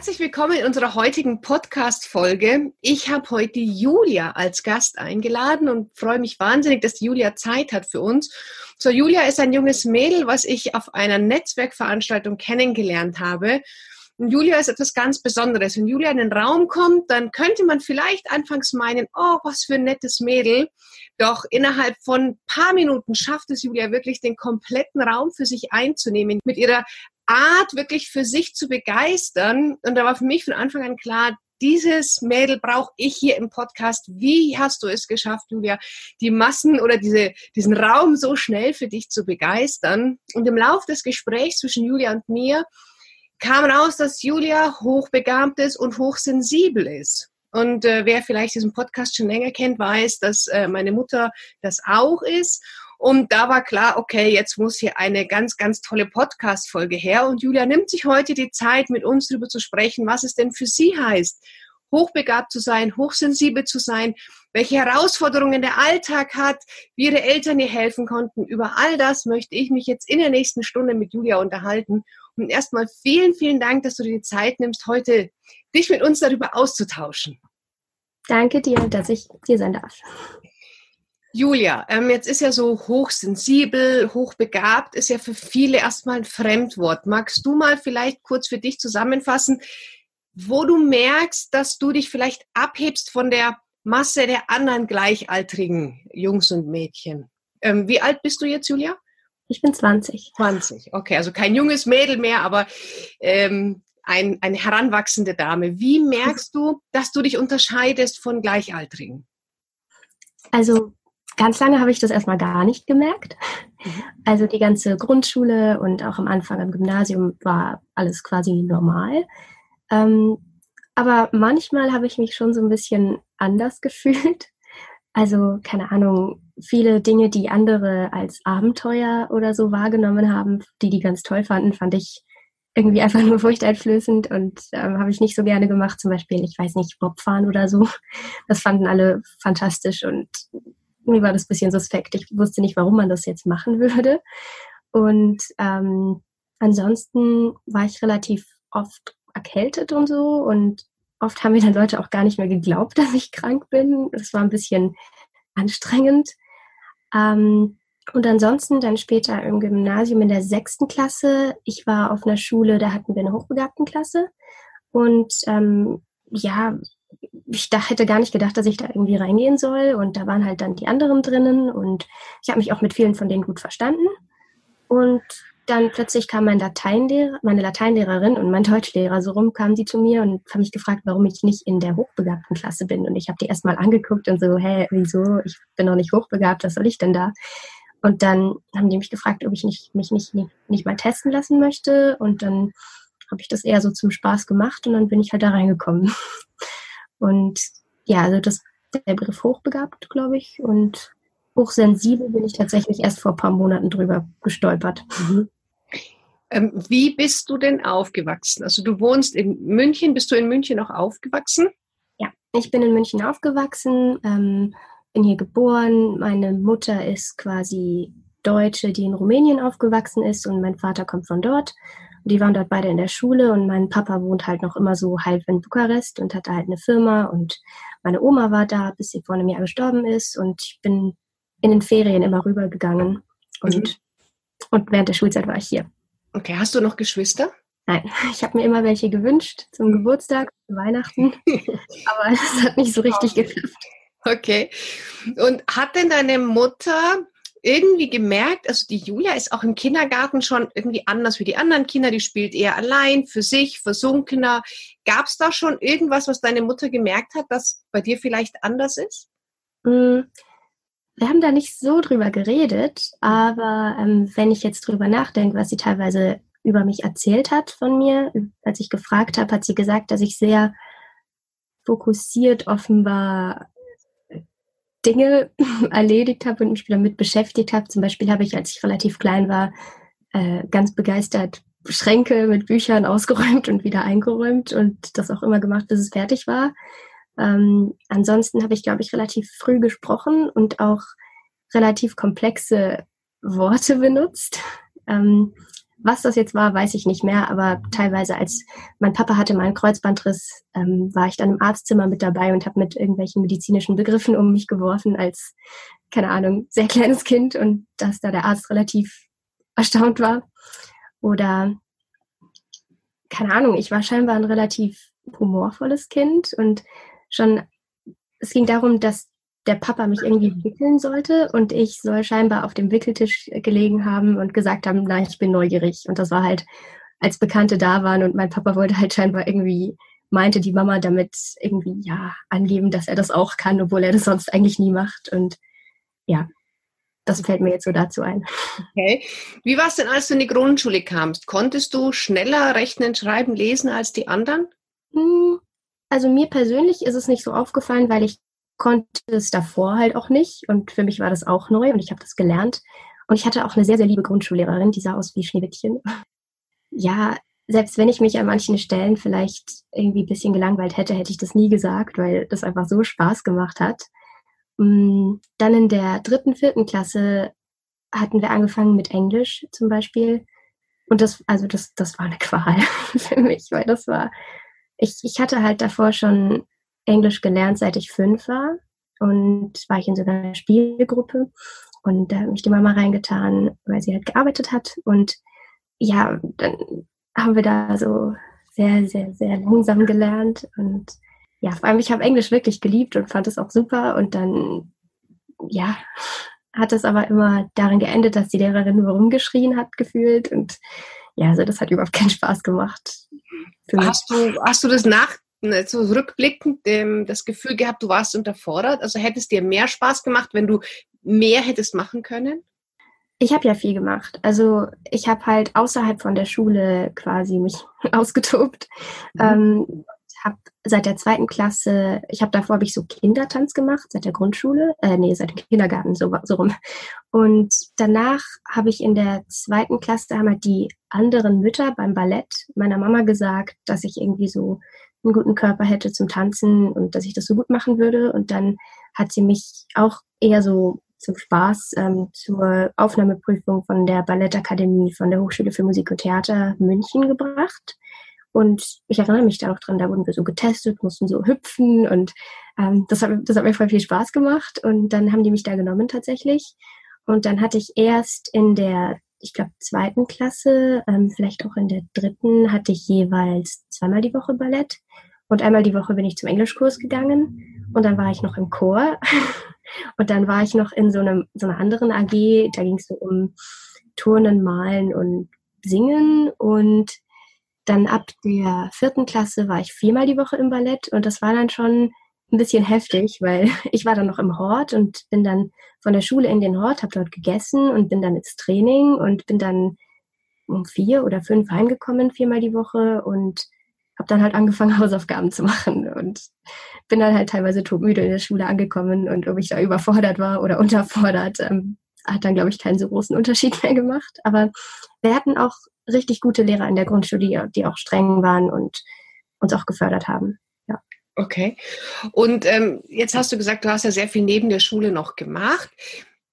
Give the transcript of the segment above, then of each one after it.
Herzlich willkommen in unserer heutigen Podcast-Folge. Ich habe heute Julia als Gast eingeladen und freue mich wahnsinnig, dass Julia Zeit hat für uns. So, Julia ist ein junges Mädel, was ich auf einer Netzwerkveranstaltung kennengelernt habe. Und Julia ist etwas ganz Besonderes. Wenn Julia in den Raum kommt, dann könnte man vielleicht anfangs meinen, oh, was für ein nettes Mädel. Doch innerhalb von ein paar Minuten schafft es Julia wirklich, den kompletten Raum für sich einzunehmen. Mit ihrer Art wirklich für sich zu begeistern. Und da war für mich von Anfang an klar, dieses Mädel brauche ich hier im Podcast. Wie hast du es geschafft, Julia, die Massen oder diese, diesen Raum so schnell für dich zu begeistern? Und im Lauf des Gesprächs zwischen Julia und mir kam raus, dass Julia hochbegabt ist und hochsensibel ist. Und äh, wer vielleicht diesen Podcast schon länger kennt, weiß, dass äh, meine Mutter das auch ist. Und da war klar, okay, jetzt muss hier eine ganz, ganz tolle Podcast-Folge her. Und Julia nimmt sich heute die Zeit, mit uns darüber zu sprechen, was es denn für sie heißt, hochbegabt zu sein, hochsensibel zu sein, welche Herausforderungen der Alltag hat, wie ihre Eltern ihr helfen konnten. Über all das möchte ich mich jetzt in der nächsten Stunde mit Julia unterhalten. Und erstmal vielen, vielen Dank, dass du dir die Zeit nimmst, heute dich mit uns darüber auszutauschen. Danke dir, dass ich hier sein darf. Julia, ähm, jetzt ist ja so hochsensibel, hochbegabt, ist ja für viele erstmal ein Fremdwort. Magst du mal vielleicht kurz für dich zusammenfassen, wo du merkst, dass du dich vielleicht abhebst von der Masse der anderen gleichaltrigen Jungs und Mädchen? Ähm, wie alt bist du jetzt, Julia? Ich bin 20. 20, okay, also kein junges Mädel mehr, aber ähm, ein, eine heranwachsende Dame. Wie merkst du, dass du dich unterscheidest von Gleichaltrigen? Also Ganz lange habe ich das erstmal gar nicht gemerkt. Mhm. Also die ganze Grundschule und auch am Anfang am Gymnasium war alles quasi normal. Ähm, aber manchmal habe ich mich schon so ein bisschen anders gefühlt. Also keine Ahnung, viele Dinge, die andere als Abenteuer oder so wahrgenommen haben, die die ganz toll fanden, fand ich irgendwie einfach nur furchteinflößend und ähm, habe ich nicht so gerne gemacht. Zum Beispiel, ich weiß nicht, Bobfahren oder so. Das fanden alle fantastisch und mir war das ein bisschen suspekt. Ich wusste nicht, warum man das jetzt machen würde. Und ähm, ansonsten war ich relativ oft erkältet und so. Und oft haben mir dann Leute auch gar nicht mehr geglaubt, dass ich krank bin. Das war ein bisschen anstrengend. Ähm, und ansonsten dann später im Gymnasium in der sechsten Klasse. Ich war auf einer Schule, da hatten wir eine Hochbegabtenklasse. Und ähm, ja, ich da, hätte gar nicht gedacht, dass ich da irgendwie reingehen soll. Und da waren halt dann die anderen drinnen und ich habe mich auch mit vielen von denen gut verstanden. Und dann plötzlich kam mein Lateinlehrer, meine Lateinlehrerin und mein Deutschlehrer so rum, kamen die zu mir und haben mich gefragt, warum ich nicht in der hochbegabten Klasse bin. Und ich habe die erstmal angeguckt und so, hä, wieso? Ich bin noch nicht hochbegabt, was soll ich denn da? Und dann haben die mich gefragt, ob ich nicht, mich nicht, nicht mal testen lassen möchte. Und dann habe ich das eher so zum Spaß gemacht und dann bin ich halt da reingekommen. Und ja, also das der Begriff hochbegabt, glaube ich. Und hochsensibel bin ich tatsächlich erst vor ein paar Monaten drüber gestolpert. Mhm. Ähm, wie bist du denn aufgewachsen? Also du wohnst in München. Bist du in München auch aufgewachsen? Ja, ich bin in München aufgewachsen, ähm, bin hier geboren. Meine Mutter ist quasi Deutsche, die in Rumänien aufgewachsen ist und mein Vater kommt von dort. Die waren dort beide in der Schule und mein Papa wohnt halt noch immer so halb in Bukarest und hatte halt eine Firma und meine Oma war da, bis sie vor einem Jahr gestorben ist und ich bin in den Ferien immer rübergegangen und, mhm. und während der Schulzeit war ich hier. Okay, hast du noch Geschwister? Nein, ich habe mir immer welche gewünscht zum Geburtstag, zu Weihnachten, aber es hat nicht so richtig geklappt. Okay. Und hat denn deine Mutter irgendwie gemerkt, also die Julia ist auch im Kindergarten schon irgendwie anders wie die anderen Kinder, die spielt eher allein, für sich, versunkener. Gab es da schon irgendwas, was deine Mutter gemerkt hat, das bei dir vielleicht anders ist? Mm, wir haben da nicht so drüber geredet, aber ähm, wenn ich jetzt drüber nachdenke, was sie teilweise über mich erzählt hat von mir, als ich gefragt habe, hat sie gesagt, dass ich sehr fokussiert offenbar Dinge erledigt habe und mich damit beschäftigt habe. Zum Beispiel habe ich, als ich relativ klein war, äh, ganz begeistert Schränke mit Büchern ausgeräumt und wieder eingeräumt und das auch immer gemacht, bis es fertig war. Ähm, ansonsten habe ich, glaube ich, relativ früh gesprochen und auch relativ komplexe Worte benutzt. Ähm, was das jetzt war, weiß ich nicht mehr, aber teilweise als mein Papa hatte mal einen Kreuzbandriss, ähm, war ich dann im Arztzimmer mit dabei und habe mit irgendwelchen medizinischen Begriffen um mich geworfen als, keine Ahnung, sehr kleines Kind und dass da der Arzt relativ erstaunt war. Oder, keine Ahnung, ich war scheinbar ein relativ humorvolles Kind und schon, es ging darum, dass der Papa mich irgendwie wickeln sollte und ich soll scheinbar auf dem Wickeltisch gelegen haben und gesagt haben, nein, ich bin neugierig. Und das war halt, als Bekannte da waren und mein Papa wollte halt scheinbar irgendwie, meinte die Mama damit irgendwie, ja, angeben, dass er das auch kann, obwohl er das sonst eigentlich nie macht. Und ja, das fällt mir jetzt so dazu ein. Okay. Wie war es denn, als du in die Grundschule kamst? Konntest du schneller rechnen, schreiben, lesen als die anderen? Hm, also mir persönlich ist es nicht so aufgefallen, weil ich konnte es davor halt auch nicht. Und für mich war das auch neu und ich habe das gelernt. Und ich hatte auch eine sehr, sehr liebe Grundschullehrerin, die sah aus wie Schneewittchen. Ja, selbst wenn ich mich an manchen Stellen vielleicht irgendwie ein bisschen gelangweilt hätte, hätte ich das nie gesagt, weil das einfach so Spaß gemacht hat. Mm, dann in der dritten, vierten Klasse hatten wir angefangen mit Englisch zum Beispiel. Und das, also das, das war eine Qual für mich, weil das war, ich, ich hatte halt davor schon Englisch gelernt, seit ich fünf war. Und war ich in so einer Spielgruppe. Und da hat mich die Mama reingetan, weil sie halt gearbeitet hat. Und ja, dann haben wir da so sehr, sehr, sehr langsam gelernt. Und ja, vor allem, ich habe Englisch wirklich geliebt und fand es auch super. Und dann, ja, hat es aber immer darin geendet, dass die Lehrerin nur rumgeschrien hat, gefühlt. Und ja, also das hat überhaupt keinen Spaß gemacht. Hast du, hast du das nach, Ne, so rückblickend ähm, das Gefühl gehabt, du warst unterfordert? Also hättest dir mehr Spaß gemacht, wenn du mehr hättest machen können? Ich habe ja viel gemacht. Also ich habe halt außerhalb von der Schule quasi mich ausgetobt. Mhm. Ähm, habe seit der zweiten Klasse, ich habe davor habe ich so Kindertanz gemacht, seit der Grundschule, äh, nee, seit dem Kindergarten, so, so rum. Und danach habe ich in der zweiten Klasse, haben halt die anderen Mütter beim Ballett meiner Mama gesagt, dass ich irgendwie so einen guten Körper hätte zum Tanzen und dass ich das so gut machen würde. Und dann hat sie mich auch eher so zum Spaß ähm, zur Aufnahmeprüfung von der Ballettakademie von der Hochschule für Musik und Theater München gebracht. Und ich erinnere mich da noch dran, da wurden wir so getestet, mussten so hüpfen und ähm, das, hat, das hat mir voll viel Spaß gemacht. Und dann haben die mich da genommen tatsächlich. Und dann hatte ich erst in der ich glaube, zweiten Klasse, ähm, vielleicht auch in der dritten, hatte ich jeweils zweimal die Woche Ballett. Und einmal die Woche bin ich zum Englischkurs gegangen. Und dann war ich noch im Chor. und dann war ich noch in so, einem, so einer anderen AG. Da ging es so um Turnen, Malen und Singen. Und dann ab der vierten Klasse war ich viermal die Woche im Ballett. Und das war dann schon ein bisschen heftig, weil ich war dann noch im Hort und bin dann von der Schule in den Hort, habe dort gegessen und bin dann ins Training und bin dann um vier oder fünf heimgekommen, viermal die Woche und habe dann halt angefangen, Hausaufgaben zu machen und bin dann halt teilweise todmüde in der Schule angekommen und ob ich da überfordert war oder unterfordert, ähm, hat dann, glaube ich, keinen so großen Unterschied mehr gemacht. Aber wir hatten auch richtig gute Lehrer in der Grundschule, die auch streng waren und uns auch gefördert haben. Okay. Und ähm, jetzt hast du gesagt, du hast ja sehr viel neben der Schule noch gemacht.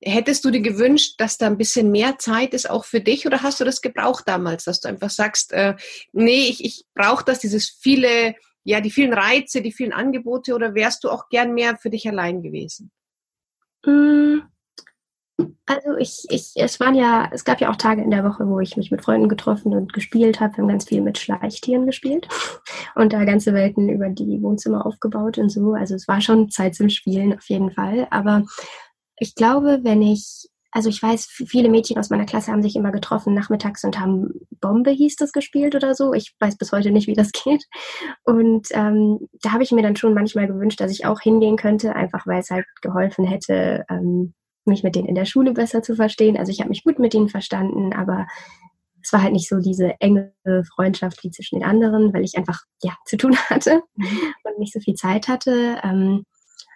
Hättest du dir gewünscht, dass da ein bisschen mehr Zeit ist auch für dich oder hast du das gebraucht damals, dass du einfach sagst, äh, nee, ich, ich brauche das, dieses viele, ja, die vielen Reize, die vielen Angebote oder wärst du auch gern mehr für dich allein gewesen? Mm, also ich, ich, es waren ja, es gab ja auch Tage in der Woche, wo ich mich mit Freunden getroffen und gespielt habe. Wir haben ganz viel mit Schleichtieren gespielt und da ganze Welten über die Wohnzimmer aufgebaut und so. Also es war schon Zeit zum Spielen auf jeden Fall. Aber ich glaube, wenn ich, also ich weiß, viele Mädchen aus meiner Klasse haben sich immer getroffen nachmittags und haben Bombe hieß das gespielt oder so. Ich weiß bis heute nicht, wie das geht. Und ähm, da habe ich mir dann schon manchmal gewünscht, dass ich auch hingehen könnte, einfach weil es halt geholfen hätte. Ähm, mich mit denen in der Schule besser zu verstehen. Also ich habe mich gut mit ihnen verstanden, aber es war halt nicht so diese enge Freundschaft wie zwischen den anderen, weil ich einfach ja zu tun hatte und nicht so viel Zeit hatte. Ähm,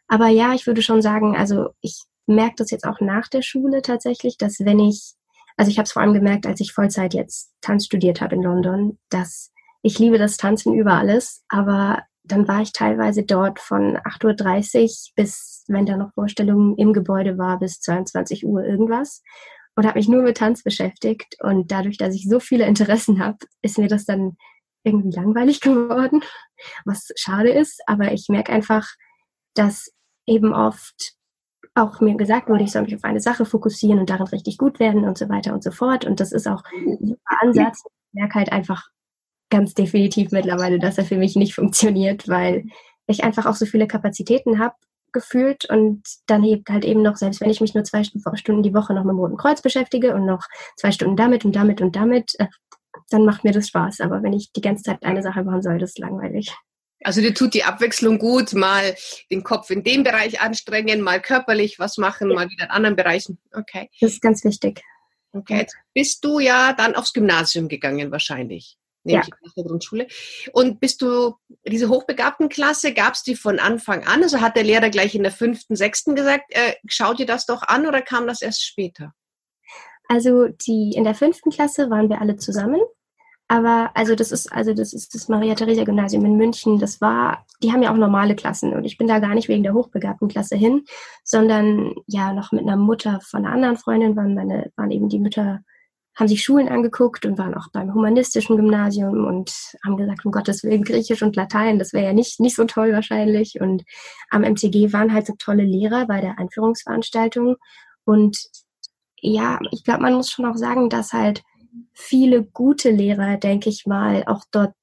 Aber ja, ich würde schon sagen, also ich merke das jetzt auch nach der Schule tatsächlich, dass wenn ich, also ich habe es vor allem gemerkt, als ich Vollzeit jetzt Tanz studiert habe in London, dass ich liebe das Tanzen über alles, aber dann war ich teilweise dort von 8.30 Uhr bis, wenn da noch Vorstellungen im Gebäude war, bis 22 Uhr irgendwas und habe mich nur mit Tanz beschäftigt. Und dadurch, dass ich so viele Interessen habe, ist mir das dann irgendwie langweilig geworden, was schade ist. Aber ich merke einfach, dass eben oft auch mir gesagt wurde, ich soll mich auf eine Sache fokussieren und darin richtig gut werden und so weiter und so fort. Und das ist auch ein super Ansatz. Ich merke halt einfach ganz definitiv mittlerweile, dass er für mich nicht funktioniert, weil ich einfach auch so viele Kapazitäten habe gefühlt und dann halt eben noch, selbst wenn ich mich nur zwei Stunden die Woche noch mit dem Roten Kreuz beschäftige und noch zwei Stunden damit und damit und damit, äh, dann macht mir das Spaß. Aber wenn ich die ganze Zeit eine Sache machen soll, das ist langweilig. Also dir tut die Abwechslung gut, mal den Kopf in dem Bereich anstrengen, mal körperlich was machen, ja. mal wieder in anderen Bereichen. Okay. Das ist ganz wichtig. Okay, jetzt bist du ja dann aufs Gymnasium gegangen wahrscheinlich nämlich ja. nach der Grundschule. Und bist du diese hochbegabten Klasse, gab es die von Anfang an? Also hat der Lehrer gleich in der fünften, sechsten gesagt, äh, schau dir das doch an oder kam das erst später? Also die in der fünften Klasse waren wir alle zusammen. Aber also das ist also das ist das Maria Theresia Gymnasium in München. Das war, die haben ja auch normale Klassen und ich bin da gar nicht wegen der hochbegabten Klasse hin, sondern ja noch mit einer Mutter von einer anderen Freundin waren meine waren eben die Mütter haben sich Schulen angeguckt und waren auch beim humanistischen Gymnasium und haben gesagt, um Gottes Willen, Griechisch und Latein, das wäre ja nicht, nicht so toll wahrscheinlich. Und am MTG waren halt so tolle Lehrer bei der Einführungsveranstaltung. Und ja, ich glaube, man muss schon auch sagen, dass halt viele gute Lehrer, denke ich mal, auch dort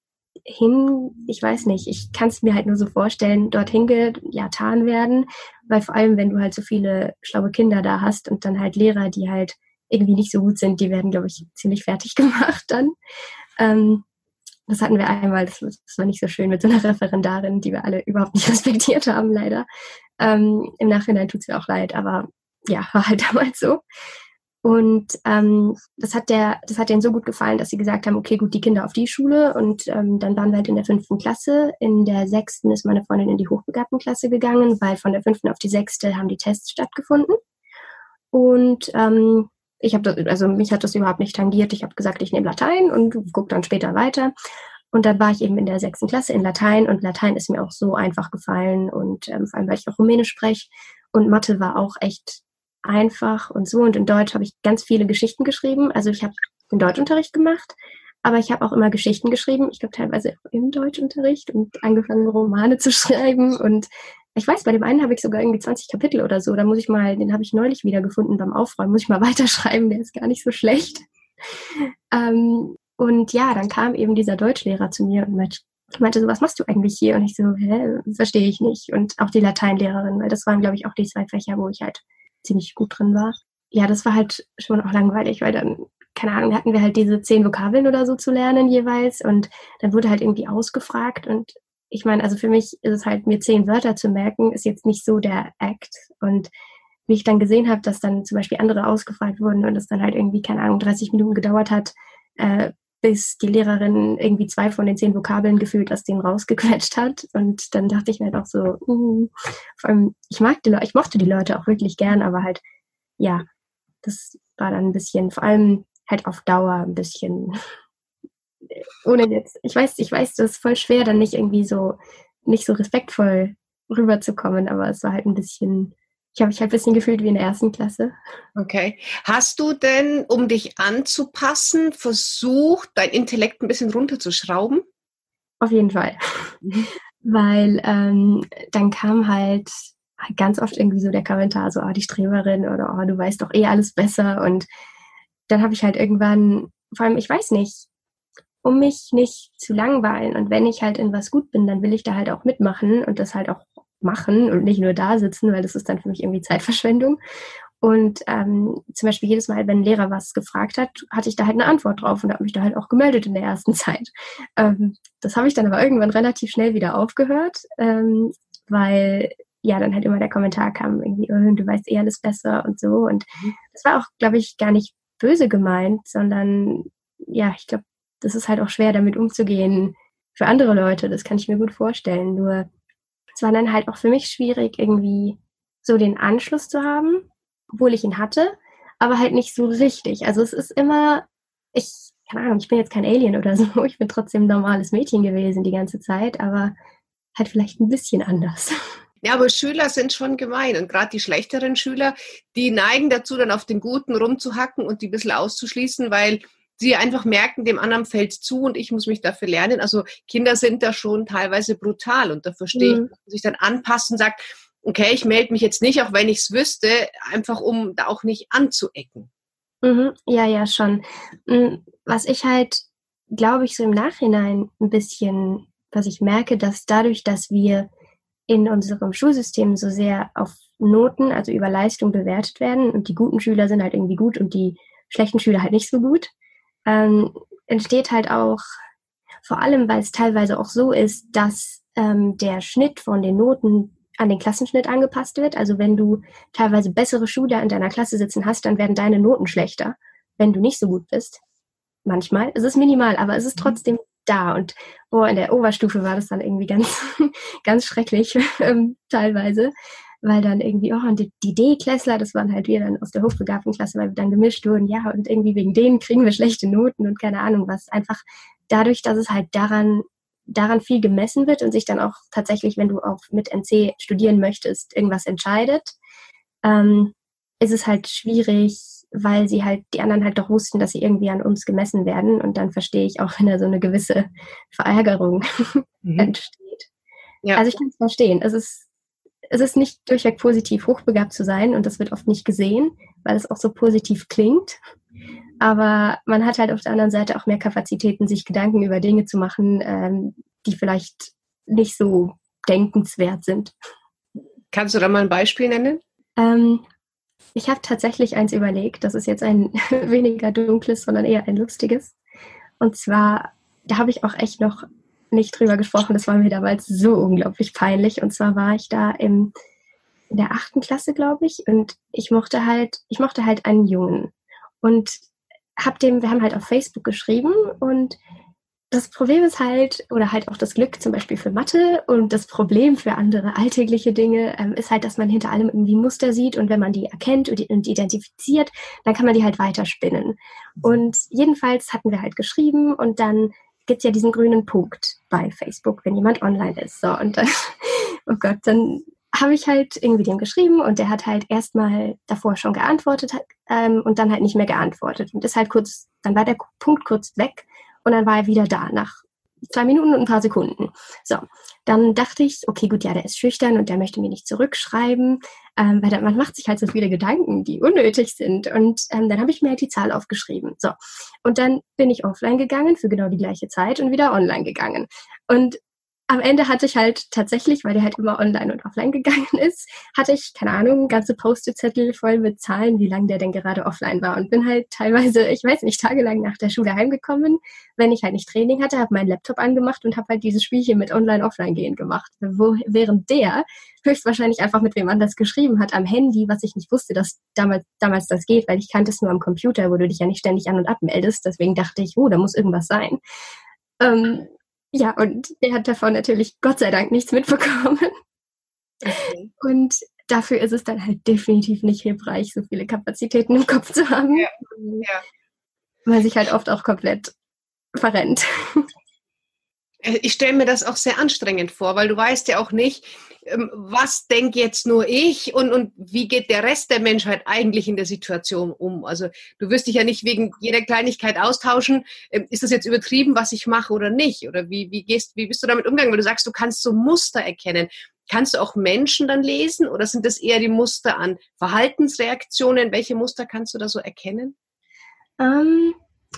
hin, ich weiß nicht, ich kann es mir halt nur so vorstellen, dorthin getan werden, weil vor allem, wenn du halt so viele schlaue Kinder da hast und dann halt Lehrer, die halt irgendwie nicht so gut sind, die werden, glaube ich, ziemlich fertig gemacht dann. Ähm, das hatten wir einmal, das, das, war nicht so schön mit so einer Referendarin, die wir alle überhaupt nicht respektiert haben, leider. Ähm, Im Nachhinein tut es mir auch leid, aber ja, war halt damals so. Und ähm, das hat der, das hat denen so gut gefallen, dass sie gesagt haben, okay, gut, die Kinder auf die Schule. Und ähm, dann waren wir halt in der fünften Klasse. In der sechsten ist meine Freundin in die Hochbegabtenklasse gegangen, weil von der fünften auf die sechste haben die Tests stattgefunden. Und ähm, ich habe das, also mich hat das überhaupt nicht tangiert. Ich habe gesagt, ich nehme Latein und gucke dann später weiter. Und dann war ich eben in der sechsten Klasse in Latein und Latein ist mir auch so einfach gefallen und ähm, vor allem, weil ich auch Rumänisch spreche. Und Mathe war auch echt einfach und so. Und in Deutsch habe ich ganz viele Geschichten geschrieben. Also ich habe den Deutschunterricht gemacht, aber ich habe auch immer Geschichten geschrieben. Ich glaube teilweise im Deutschunterricht und angefangen Romane zu schreiben und ich weiß, bei dem einen habe ich sogar irgendwie 20 Kapitel oder so. Da muss ich mal, den habe ich neulich wieder gefunden beim Aufräumen, muss ich mal weiterschreiben, der ist gar nicht so schlecht. Ähm, und ja, dann kam eben dieser Deutschlehrer zu mir und meinte, meinte so, was machst du eigentlich hier? Und ich so, hä, verstehe ich nicht. Und auch die Lateinlehrerin, weil das waren, glaube ich, auch die zwei Fächer, wo ich halt ziemlich gut drin war. Ja, das war halt schon auch langweilig, weil dann, keine Ahnung, hatten wir halt diese zehn Vokabeln oder so zu lernen jeweils und dann wurde halt irgendwie ausgefragt und ich meine, also für mich ist es halt, mir zehn Wörter zu merken, ist jetzt nicht so der Act. Und wie ich dann gesehen habe, dass dann zum Beispiel andere ausgefragt wurden und es dann halt irgendwie, keine Ahnung, 30 Minuten gedauert hat, äh, bis die Lehrerin irgendwie zwei von den zehn Vokabeln gefühlt aus denen rausgequetscht hat. Und dann dachte ich mir halt auch so, mm, vor allem, ich mag die Leute, ich mochte die Leute auch wirklich gern, aber halt, ja, das war dann ein bisschen, vor allem halt auf Dauer ein bisschen ohne jetzt, ich weiß, ich weiß, das ist voll schwer, dann nicht irgendwie so, nicht so respektvoll rüberzukommen, aber es war halt ein bisschen, ich habe mich halt ein bisschen gefühlt wie in der ersten Klasse. Okay. Hast du denn, um dich anzupassen, versucht, dein Intellekt ein bisschen runterzuschrauben? Auf jeden Fall. Weil ähm, dann kam halt ganz oft irgendwie so der Kommentar, so, oh, die Streberin oder oh, du weißt doch eh alles besser. Und dann habe ich halt irgendwann, vor allem, ich weiß nicht, um mich nicht zu langweilen. Und wenn ich halt in was gut bin, dann will ich da halt auch mitmachen und das halt auch machen und nicht nur da sitzen, weil das ist dann für mich irgendwie Zeitverschwendung. Und ähm, zum Beispiel jedes Mal, wenn ein Lehrer was gefragt hat, hatte ich da halt eine Antwort drauf und habe mich da halt auch gemeldet in der ersten Zeit. Ähm, das habe ich dann aber irgendwann relativ schnell wieder aufgehört, ähm, weil ja dann halt immer der Kommentar kam, irgendwie, oh, du weißt eh alles besser und so. Und mhm. das war auch, glaube ich, gar nicht böse gemeint, sondern ja, ich glaube, das ist halt auch schwer, damit umzugehen für andere Leute. Das kann ich mir gut vorstellen. Nur es war dann halt auch für mich schwierig, irgendwie so den Anschluss zu haben, obwohl ich ihn hatte, aber halt nicht so richtig. Also es ist immer, ich, keine Ahnung, ich bin jetzt kein Alien oder so, ich bin trotzdem ein normales Mädchen gewesen die ganze Zeit, aber halt vielleicht ein bisschen anders. Ja, aber Schüler sind schon gemein und gerade die schlechteren Schüler, die neigen dazu, dann auf den Guten rumzuhacken und die ein bisschen auszuschließen, weil sie einfach merken, dem anderen fällt zu und ich muss mich dafür lernen. Also Kinder sind da schon teilweise brutal und da verstehe mhm. ich, dass man sich dann anpasst und sagt, okay, ich melde mich jetzt nicht, auch wenn ich es wüsste, einfach um da auch nicht anzuecken. Mhm. Ja, ja, schon. Mm, was ich halt, glaube ich, so im Nachhinein ein bisschen, was ich merke, dass dadurch, dass wir in unserem Schulsystem so sehr auf Noten, also über Leistung bewertet werden und die guten Schüler sind halt irgendwie gut und die schlechten Schüler halt nicht so gut, ähm, entsteht halt auch, vor allem weil es teilweise auch so ist, dass ähm, der Schnitt von den Noten an den Klassenschnitt angepasst wird. Also wenn du teilweise bessere Schüler in deiner Klasse sitzen hast, dann werden deine Noten schlechter, wenn du nicht so gut bist. Manchmal. Es ist minimal, aber es ist mhm. trotzdem da. Und oh, in der Oberstufe war das dann irgendwie ganz, ganz schrecklich, ähm, teilweise weil dann irgendwie, oh, und die, die D-Klässler, das waren halt wir dann aus der hochbegabten Klasse, weil wir dann gemischt wurden, ja, und irgendwie wegen denen kriegen wir schlechte Noten und keine Ahnung was. Einfach dadurch, dass es halt daran, daran viel gemessen wird und sich dann auch tatsächlich, wenn du auch mit NC studieren möchtest, irgendwas entscheidet, ähm, ist es halt schwierig, weil sie halt, die anderen halt doch wussten, dass sie irgendwie an uns gemessen werden. Und dann verstehe ich auch, wenn da so eine gewisse Verärgerung mhm. entsteht. Ja. Also ich kann es verstehen. Es ist es ist nicht durchweg positiv, hochbegabt zu sein und das wird oft nicht gesehen, weil es auch so positiv klingt. Aber man hat halt auf der anderen Seite auch mehr Kapazitäten, sich Gedanken über Dinge zu machen, ähm, die vielleicht nicht so denkenswert sind. Kannst du da mal ein Beispiel nennen? Ähm, ich habe tatsächlich eins überlegt. Das ist jetzt ein weniger dunkles, sondern eher ein lustiges. Und zwar, da habe ich auch echt noch nicht drüber gesprochen. Das war mir damals so unglaublich peinlich. Und zwar war ich da im, in der achten Klasse, glaube ich, und ich mochte halt, ich mochte halt einen Jungen. Und hab dem, wir haben halt auf Facebook geschrieben und das Problem ist halt, oder halt auch das Glück zum Beispiel für Mathe und das Problem für andere alltägliche Dinge ähm, ist halt, dass man hinter allem irgendwie Muster sieht und wenn man die erkennt und, und identifiziert, dann kann man die halt weiterspinnen. Und jedenfalls hatten wir halt geschrieben und dann gibt es ja diesen grünen Punkt bei Facebook, wenn jemand online ist. So, und dann, oh Gott, dann habe ich halt irgendwie dem geschrieben und der hat halt erstmal davor schon geantwortet ähm, und dann halt nicht mehr geantwortet. Und ist halt kurz, dann war der Punkt kurz weg und dann war er wieder da nach zwei Minuten und ein paar Sekunden. So, dann dachte ich, okay, gut, ja, der ist schüchtern und der möchte mir nicht zurückschreiben, ähm, weil man macht sich halt so viele Gedanken, die unnötig sind. Und ähm, dann habe ich mir halt die Zahl aufgeschrieben. So, und dann bin ich offline gegangen für genau die gleiche Zeit und wieder online gegangen. Und am Ende hatte ich halt tatsächlich, weil der halt immer online und offline gegangen ist, hatte ich, keine Ahnung, ganze Post-it-Zettel voll mit Zahlen, wie lange der denn gerade offline war. Und bin halt teilweise, ich weiß nicht, tagelang nach der Schule heimgekommen, wenn ich halt nicht Training hatte, habe meinen Laptop angemacht und habe halt dieses Spielchen mit online-offline gehen gemacht. Wo, während der höchstwahrscheinlich einfach mit wem anders geschrieben hat am Handy, was ich nicht wusste, dass damals, damals das geht, weil ich kannte es nur am Computer, wo du dich ja nicht ständig an und abmeldest. Deswegen dachte ich, oh, da muss irgendwas sein. Ähm, ja, und der hat davon natürlich Gott sei Dank nichts mitbekommen. Okay. Und dafür ist es dann halt definitiv nicht hilfreich, so viele Kapazitäten im Kopf zu haben. Ja. ja. Weil sich halt oft auch komplett verrennt. Äh, ich stelle mir das auch sehr anstrengend vor, weil du weißt ja auch nicht, ähm, was denkt jetzt nur ich und, und wie geht der Rest der Menschheit eigentlich in der Situation um. Also du wirst dich ja nicht wegen jeder Kleinigkeit austauschen, ähm, ist das jetzt übertrieben, was ich mache oder nicht? Oder wie, wie, gehst, wie bist du damit umgegangen? Weil du sagst, du kannst so Muster erkennen. Kannst du auch Menschen dann lesen oder sind das eher die Muster an Verhaltensreaktionen? Welche Muster kannst du da so erkennen? Ähm,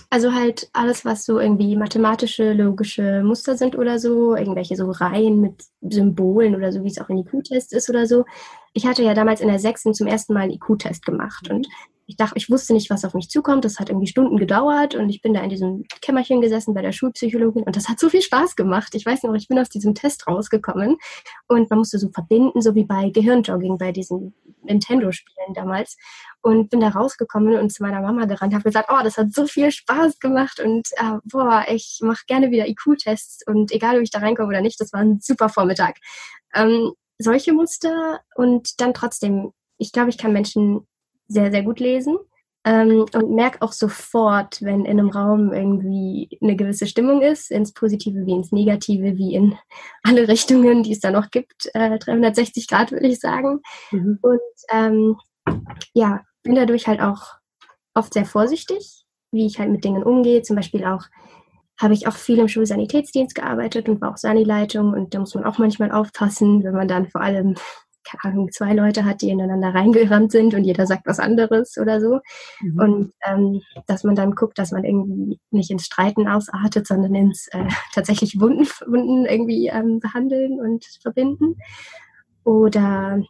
also halt alles, was so irgendwie mathematische, logische Muster sind oder so, irgendwelche so Reihen mit Symbolen oder so, wie es auch in IQ-Test ist oder so. Ich hatte ja damals in der sechsten zum ersten Mal einen IQ-Test gemacht und ich dachte, ich wusste nicht, was auf mich zukommt. Das hat irgendwie Stunden gedauert und ich bin da in diesem Kämmerchen gesessen bei der Schulpsychologin und das hat so viel Spaß gemacht. Ich weiß noch, ich bin aus diesem Test rausgekommen und man musste so verbinden, so wie bei Gehirnjogging, bei diesen Nintendo spielen damals und bin da rausgekommen und zu meiner Mama gerannt, habe gesagt, oh, das hat so viel Spaß gemacht und äh, boah, ich mache gerne wieder IQ-Tests und egal, ob ich da reinkomme oder nicht, das war ein super Vormittag. Ähm, solche Muster und dann trotzdem, ich glaube, ich kann Menschen sehr, sehr gut lesen ähm, und merke auch sofort, wenn in einem Raum irgendwie eine gewisse Stimmung ist, ins Positive wie ins Negative, wie in alle Richtungen, die es da noch gibt, äh, 360 Grad würde ich sagen. Mhm. Und ähm, ja, bin dadurch halt auch oft sehr vorsichtig, wie ich halt mit Dingen umgehe. Zum Beispiel auch habe ich auch viel im Schulsanitätsdienst gearbeitet und war auch Sanileitung und da muss man auch manchmal aufpassen, wenn man dann vor allem keine Ahnung, zwei Leute hat, die ineinander reingerannt sind und jeder sagt was anderes oder so. Mhm. Und ähm, dass man dann guckt, dass man irgendwie nicht ins Streiten ausartet, sondern ins äh, tatsächlich Wunden, Wunden irgendwie ähm, behandeln und verbinden. Oder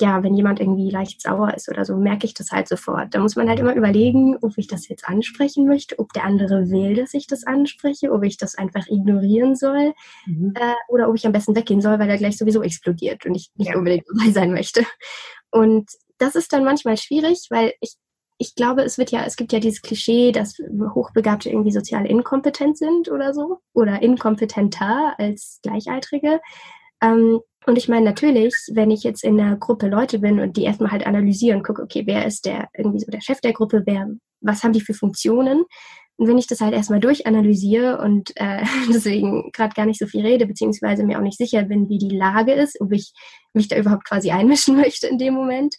ja, wenn jemand irgendwie leicht sauer ist oder so, merke ich das halt sofort. Da muss man halt immer überlegen, ob ich das jetzt ansprechen möchte, ob der andere will, dass ich das anspreche, ob ich das einfach ignorieren soll mhm. äh, oder ob ich am besten weggehen soll, weil er gleich sowieso explodiert und ich nicht ja. unbedingt dabei sein möchte. Und das ist dann manchmal schwierig, weil ich ich glaube, es wird ja, es gibt ja dieses Klischee, dass Hochbegabte irgendwie sozial inkompetent sind oder so oder inkompetenter als Gleichaltrige. Ähm, und ich meine natürlich, wenn ich jetzt in einer Gruppe Leute bin und die erstmal halt analysiere und gucke, okay, wer ist der irgendwie so der Chef der Gruppe, wer, was haben die für Funktionen? Und wenn ich das halt erstmal durchanalysiere und äh, deswegen gerade gar nicht so viel rede, beziehungsweise mir auch nicht sicher bin, wie die Lage ist, ob ich mich da überhaupt quasi einmischen möchte in dem Moment,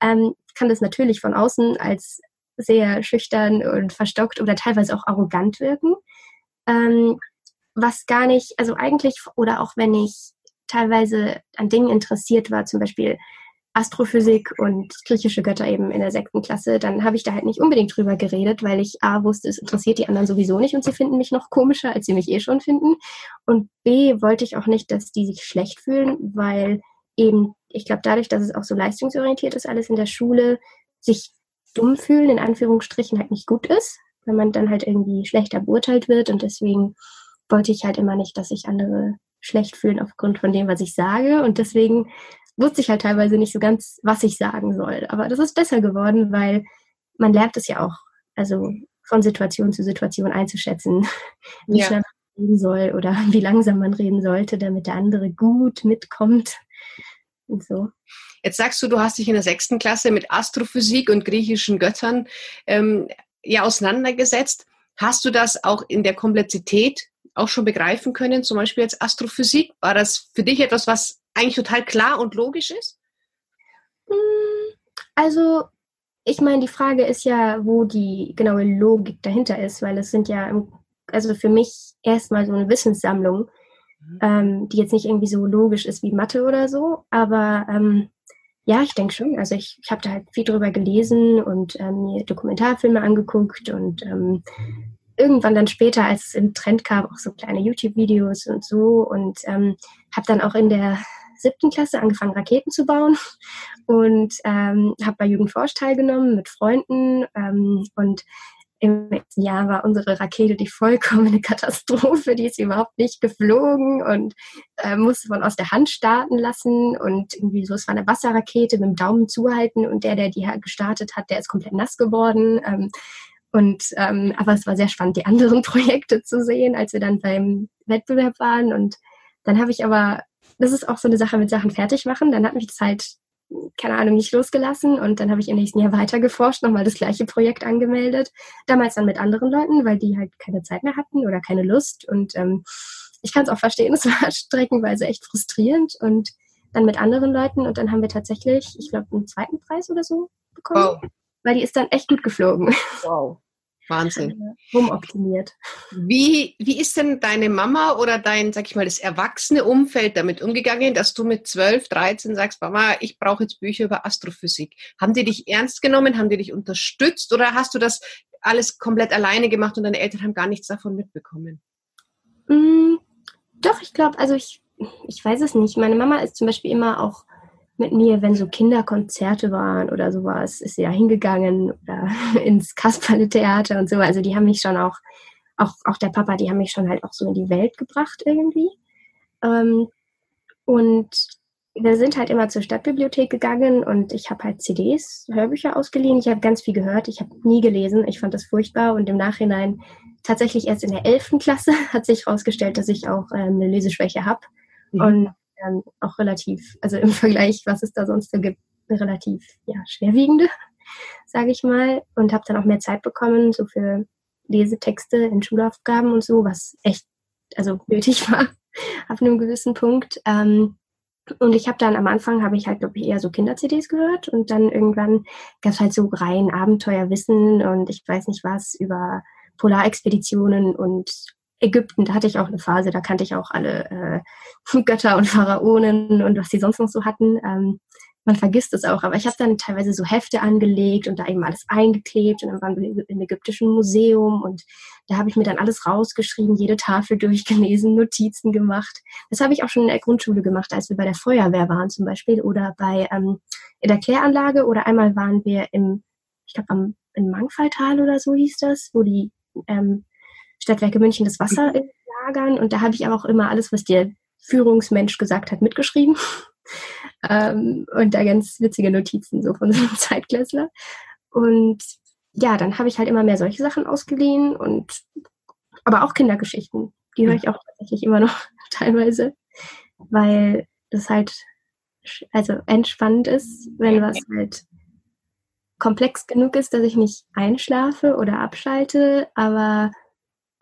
ähm, kann das natürlich von außen als sehr schüchtern und verstockt oder teilweise auch arrogant wirken. Ähm, was gar nicht, also eigentlich, oder auch wenn ich teilweise an Dingen interessiert war, zum Beispiel Astrophysik und griechische Götter eben in der sechsten Klasse, dann habe ich da halt nicht unbedingt drüber geredet, weil ich A wusste, es interessiert die anderen sowieso nicht und sie finden mich noch komischer, als sie mich eh schon finden. Und B wollte ich auch nicht, dass die sich schlecht fühlen, weil eben, ich glaube, dadurch, dass es auch so leistungsorientiert ist, alles in der Schule, sich dumm fühlen, in Anführungsstrichen, halt nicht gut ist, wenn man dann halt irgendwie schlechter beurteilt wird und deswegen wollte ich halt immer nicht, dass sich andere schlecht fühlen aufgrund von dem, was ich sage. Und deswegen wusste ich halt teilweise nicht so ganz, was ich sagen soll. Aber das ist besser geworden, weil man lernt es ja auch, also von Situation zu Situation einzuschätzen, wie ja. schnell man reden soll oder wie langsam man reden sollte, damit der andere gut mitkommt. Und so. Jetzt sagst du, du hast dich in der sechsten Klasse mit Astrophysik und griechischen Göttern ähm, ja auseinandergesetzt. Hast du das auch in der Komplexität auch schon begreifen können, zum Beispiel als Astrophysik? War das für dich etwas, was eigentlich total klar und logisch ist? Hm, also, ich meine, die Frage ist ja, wo die genaue Logik dahinter ist, weil es sind ja, also für mich erstmal so eine Wissenssammlung, mhm. ähm, die jetzt nicht irgendwie so logisch ist wie Mathe oder so, aber ähm, ja, ich denke schon. Also ich, ich habe da halt viel drüber gelesen und ähm, mir Dokumentarfilme angeguckt und ähm, irgendwann dann später, als es im Trend kam, auch so kleine YouTube-Videos und so und ähm, habe dann auch in der siebten Klasse angefangen, Raketen zu bauen und ähm, habe bei Jugendforsch teilgenommen mit Freunden ähm, und im letzten Jahr war unsere Rakete die vollkommene Katastrophe. Die ist überhaupt nicht geflogen und äh, musste man aus der Hand starten lassen. Und irgendwie so, es war eine Wasserrakete mit dem Daumen zuhalten und der, der die gestartet hat, der ist komplett nass geworden. Ähm, und ähm, aber es war sehr spannend, die anderen Projekte zu sehen, als wir dann beim Wettbewerb waren. Und dann habe ich aber, das ist auch so eine Sache mit Sachen fertig machen. Dann hat mich das halt, keine Ahnung, nicht losgelassen. Und dann habe ich im nächsten Jahr weiter geforscht, nochmal das gleiche Projekt angemeldet. Damals dann mit anderen Leuten, weil die halt keine Zeit mehr hatten oder keine Lust. Und ähm, ich kann es auch verstehen, es war streckenweise echt frustrierend. Und dann mit anderen Leuten. Und dann haben wir tatsächlich, ich glaube, einen zweiten Preis oder so bekommen. Wow. Weil die ist dann echt gut geflogen. Wow. Wahnsinn. Rumoptimiert. Wie, wie ist denn deine Mama oder dein, sag ich mal, das erwachsene Umfeld damit umgegangen, dass du mit 12, 13 sagst, Mama, ich brauche jetzt Bücher über Astrophysik? Haben die dich ernst genommen? Haben die dich unterstützt? Oder hast du das alles komplett alleine gemacht und deine Eltern haben gar nichts davon mitbekommen? Mm, doch, ich glaube, also ich, ich weiß es nicht. Meine Mama ist zum Beispiel immer auch mit mir, wenn so Kinderkonzerte waren oder sowas, ist sie ja hingegangen oder ins Kasperle-Theater und so. Also die haben mich schon auch, auch, auch der Papa, die haben mich schon halt auch so in die Welt gebracht irgendwie. Ähm, und wir sind halt immer zur Stadtbibliothek gegangen und ich habe halt CDs, Hörbücher ausgeliehen. Ich habe ganz viel gehört. Ich habe nie gelesen. Ich fand das furchtbar und im Nachhinein tatsächlich erst in der elften Klasse hat sich herausgestellt, dass ich auch ähm, eine Leseschwäche habe mhm. und ähm, auch relativ, also im Vergleich, was es da sonst so gibt, relativ ja, schwerwiegende, sage ich mal. Und habe dann auch mehr Zeit bekommen, so für Lesetexte in Schulaufgaben und so, was echt also nötig war auf einem gewissen Punkt. Ähm, und ich habe dann am Anfang habe ich halt glaube ich eher so Kinder-CDs gehört und dann irgendwann gab es halt so rein Abenteuerwissen und ich weiß nicht was über Polarexpeditionen und Ägypten, da hatte ich auch eine Phase, da kannte ich auch alle äh, Götter und Pharaonen und was sie sonst noch so hatten. Ähm, man vergisst es auch, aber ich habe dann teilweise so Hefte angelegt und da eben alles eingeklebt und dann waren wir im ägyptischen Museum und da habe ich mir dann alles rausgeschrieben, jede Tafel durchgelesen, Notizen gemacht. Das habe ich auch schon in der Grundschule gemacht, als wir bei der Feuerwehr waren zum Beispiel oder bei ähm, in der Kläranlage oder einmal waren wir im, ich glaube am in Mangfalltal oder so hieß das, wo die ähm, Stadtwerke München das Wasser mhm. lagern und da habe ich aber auch immer alles, was der Führungsmensch gesagt hat, mitgeschrieben. ähm, und da ganz witzige Notizen so von so einem Zeitklässler. Und ja, dann habe ich halt immer mehr solche Sachen ausgeliehen und aber auch Kindergeschichten. Die höre ich auch tatsächlich immer noch teilweise, weil das halt also entspannend ist, wenn was halt komplex genug ist, dass ich nicht einschlafe oder abschalte, aber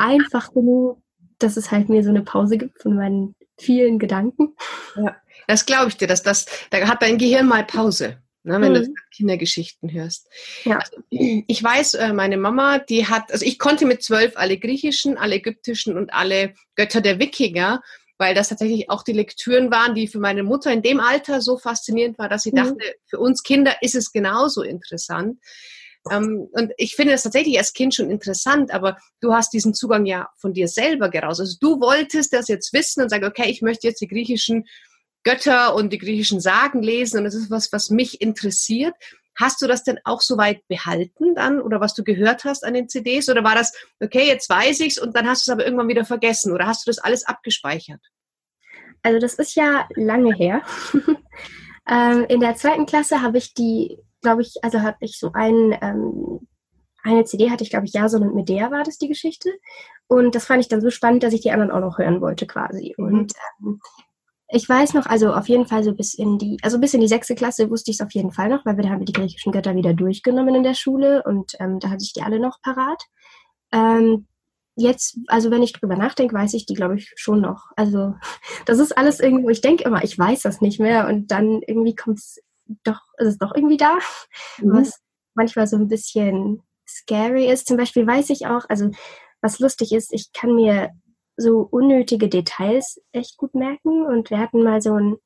einfach genug, dass es halt mir so eine Pause gibt von meinen vielen Gedanken. Ja, das glaube ich dir, dass das, da hat dein Gehirn mal Pause. Ne, wenn mhm. du Kindergeschichten hörst. Ja. Also, ich weiß, äh, meine Mama, die hat, also ich konnte mit zwölf alle griechischen, alle ägyptischen und alle Götter der Wikinger, weil das tatsächlich auch die Lektüren waren, die für meine Mutter in dem Alter so faszinierend war, dass sie mhm. dachte, für uns Kinder ist es genauso interessant. Ähm, und ich finde das tatsächlich als Kind schon interessant, aber du hast diesen Zugang ja von dir selber geraus. Also du wolltest das jetzt wissen und sagen, okay, ich möchte jetzt die griechischen Götter und die griechischen Sagen lesen und das ist was, was mich interessiert. Hast du das denn auch soweit behalten dann oder was du gehört hast an den CDs oder war das, okay, jetzt weiß ich's und dann hast du es aber irgendwann wieder vergessen oder hast du das alles abgespeichert? Also das ist ja lange her. ähm, in der zweiten Klasse habe ich die, glaube ich, also habe ich so ein, ähm, eine CD hatte ich, glaube ich, Jason und Medea war das die Geschichte. Und das fand ich dann so spannend, dass ich die anderen auch noch hören wollte quasi. Mhm. Und ähm, ich weiß noch, also auf jeden Fall so bis in die, also bis in die sechste Klasse wusste ich es auf jeden Fall noch, weil wir da haben wir die griechischen Götter wieder durchgenommen in der Schule und ähm, da hatte ich die alle noch parat. Ähm, jetzt, also wenn ich drüber nachdenke, weiß ich die, glaube ich, schon noch. Also das ist alles irgendwo, ich denke immer, ich weiß das nicht mehr und dann irgendwie kommt es doch, ist es doch irgendwie da, mhm. was manchmal so ein bisschen scary ist. Zum Beispiel weiß ich auch, also was lustig ist, ich kann mir so unnötige Details echt gut merken. Und wir hatten mal so einen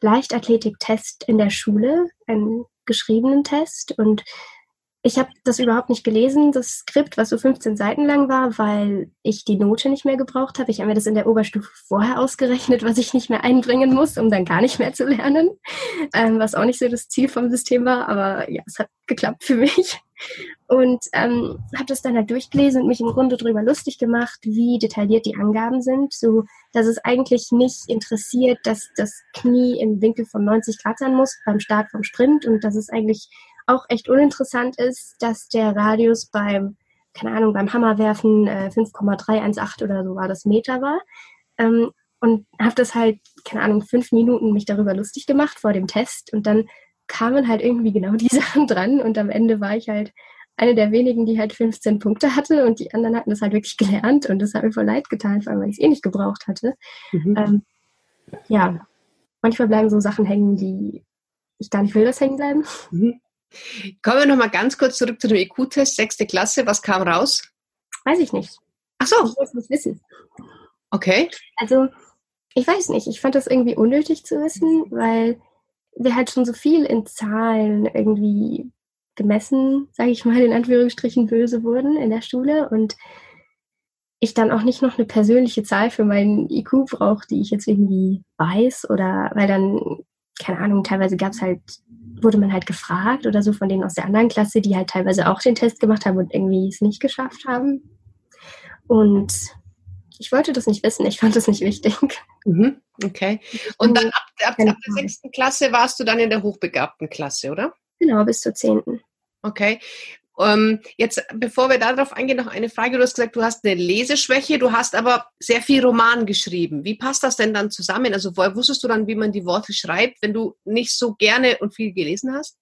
Leichtathletik-Test in der Schule, einen geschriebenen Test. Und ich habe das überhaupt nicht gelesen, das Skript, was so 15 Seiten lang war, weil ich die Note nicht mehr gebraucht habe. Ich habe mir das in der Oberstufe vorher ausgerechnet, was ich nicht mehr einbringen muss, um dann gar nicht mehr zu lernen, ähm, was auch nicht so das Ziel vom System war. Aber ja, es hat geklappt für mich. Und ähm, habe das dann halt durchgelesen und mich im Grunde darüber lustig gemacht, wie detailliert die Angaben sind, so dass es eigentlich nicht interessiert, dass das Knie im Winkel von 90 Grad sein muss beim Start vom Sprint und dass es eigentlich auch echt uninteressant ist, dass der Radius beim, keine Ahnung, beim Hammerwerfen äh, 5,318 oder so war das Meter war. Ähm, und habe das halt, keine Ahnung, fünf Minuten mich darüber lustig gemacht vor dem Test und dann kamen halt irgendwie genau die Sachen dran und am Ende war ich halt eine der wenigen, die halt 15 Punkte hatte und die anderen hatten das halt wirklich gelernt und das hat mir voll leid getan, vor allem weil ich es eh nicht gebraucht hatte. Mhm. Ähm, ja, manchmal bleiben so Sachen hängen, die ich gar nicht will, dass hängen bleiben. Mhm. Kommen wir nochmal ganz kurz zurück zu dem IQ-Test, sechste Klasse. Was kam raus? Weiß ich nicht. Ach so. Ich muss es wissen. Okay. Also, ich weiß nicht. Ich fand das irgendwie unnötig zu wissen, weil wir halt schon so viel in Zahlen irgendwie gemessen, sage ich mal in Anführungsstrichen, böse wurden in der Schule und ich dann auch nicht noch eine persönliche Zahl für meinen IQ brauche, die ich jetzt irgendwie weiß oder weil dann, keine Ahnung, teilweise gab es halt, wurde man halt gefragt oder so von denen aus der anderen Klasse, die halt teilweise auch den Test gemacht haben und irgendwie es nicht geschafft haben. Und ich wollte das nicht wissen, ich fand das nicht wichtig. Mhm, okay. Und dann ab, ab, ab der sechsten Klasse warst du dann in der hochbegabten Klasse, oder? Genau, bis zur zehnten. Okay. Ähm, jetzt, bevor wir darauf eingehen, noch eine Frage. Du hast gesagt, du hast eine Leseschwäche, du hast aber sehr viel Roman geschrieben. Wie passt das denn dann zusammen? Also woher wusstest du dann, wie man die Worte schreibt, wenn du nicht so gerne und viel gelesen hast?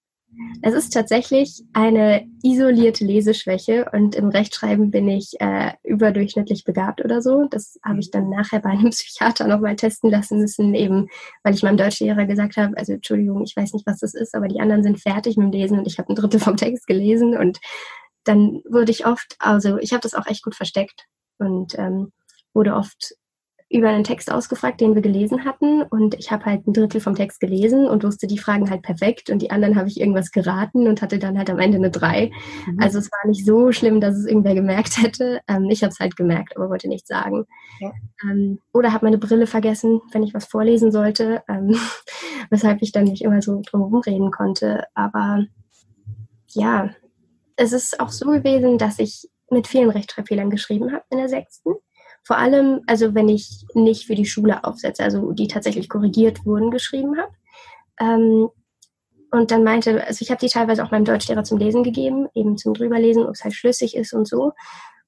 Es ist tatsächlich eine isolierte Leseschwäche und im Rechtschreiben bin ich äh, überdurchschnittlich begabt oder so. Das habe ich dann nachher bei einem Psychiater nochmal testen lassen müssen, eben weil ich meinem Deutschlehrer gesagt habe, also Entschuldigung, ich weiß nicht, was das ist, aber die anderen sind fertig mit dem Lesen und ich habe ein Drittel vom Text gelesen und dann wurde ich oft, also ich habe das auch echt gut versteckt und ähm, wurde oft über einen Text ausgefragt, den wir gelesen hatten. Und ich habe halt ein Drittel vom Text gelesen und wusste die Fragen halt perfekt. Und die anderen habe ich irgendwas geraten und hatte dann halt am Ende eine drei. Mhm. Also es war nicht so schlimm, dass es irgendwer gemerkt hätte. Ähm, ich habe es halt gemerkt, aber wollte nichts sagen. Ja. Ähm, oder habe meine Brille vergessen, wenn ich was vorlesen sollte, ähm, weshalb ich dann nicht immer so drumherum reden konnte. Aber ja, es ist auch so gewesen, dass ich mit vielen Rechtschreibfehlern geschrieben habe in der sechsten. Vor allem, also wenn ich nicht für die Schule Aufsätze, also die tatsächlich korrigiert wurden, geschrieben habe. Ähm, und dann meinte, also ich habe die teilweise auch meinem Deutschlehrer zum Lesen gegeben, eben zum drüberlesen, ob es halt schlüssig ist und so.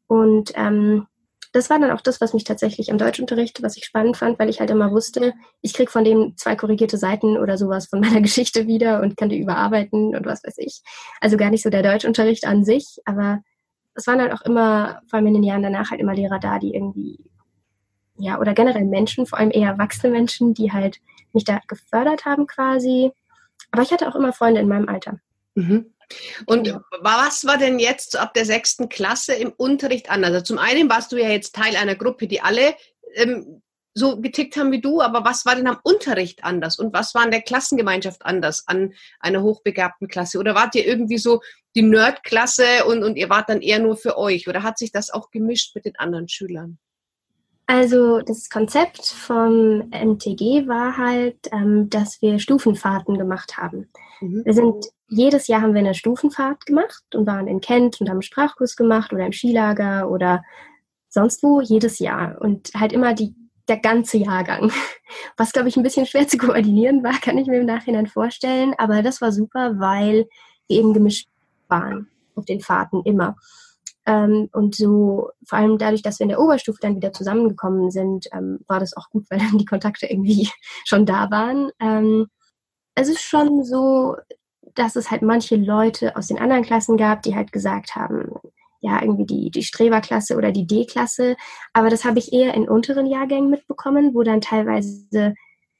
Und ähm, das war dann auch das, was mich tatsächlich im Deutschunterricht, was ich spannend fand, weil ich halt immer wusste, ich krieg von dem zwei korrigierte Seiten oder sowas von meiner Geschichte wieder und kann die überarbeiten und was weiß ich. Also gar nicht so der Deutschunterricht an sich, aber es waren halt auch immer, vor allem in den Jahren danach, halt immer Lehrer da, die irgendwie, ja, oder generell Menschen, vor allem eher erwachsene Menschen, die halt mich da gefördert haben quasi. Aber ich hatte auch immer Freunde in meinem Alter. Mhm. Und ja. was war denn jetzt ab der sechsten Klasse im Unterricht anders? Also zum einen warst du ja jetzt Teil einer Gruppe, die alle ähm, so getickt haben wie du, aber was war denn am Unterricht anders und was war an der Klassengemeinschaft anders an einer hochbegabten Klasse? Oder wart ihr irgendwie so die Nerdklasse und, und ihr wart dann eher nur für euch? Oder hat sich das auch gemischt mit den anderen Schülern? Also das Konzept vom MTG war halt, ähm, dass wir Stufenfahrten gemacht haben. Mhm. Wir sind jedes Jahr haben wir eine Stufenfahrt gemacht und waren in Kent und haben einen Sprachkurs gemacht oder im Skilager oder sonst wo jedes Jahr und halt immer die der ganze Jahrgang. Was, glaube ich, ein bisschen schwer zu koordinieren war, kann ich mir im Nachhinein vorstellen. Aber das war super, weil wir eben gemischt waren auf den Fahrten immer. Ähm, und so, vor allem dadurch, dass wir in der Oberstufe dann wieder zusammengekommen sind, ähm, war das auch gut, weil dann die Kontakte irgendwie schon da waren. Ähm, es ist schon so, dass es halt manche Leute aus den anderen Klassen gab, die halt gesagt haben, ja, irgendwie die, die Streberklasse oder die D-Klasse. Aber das habe ich eher in unteren Jahrgängen mitbekommen, wo dann teilweise,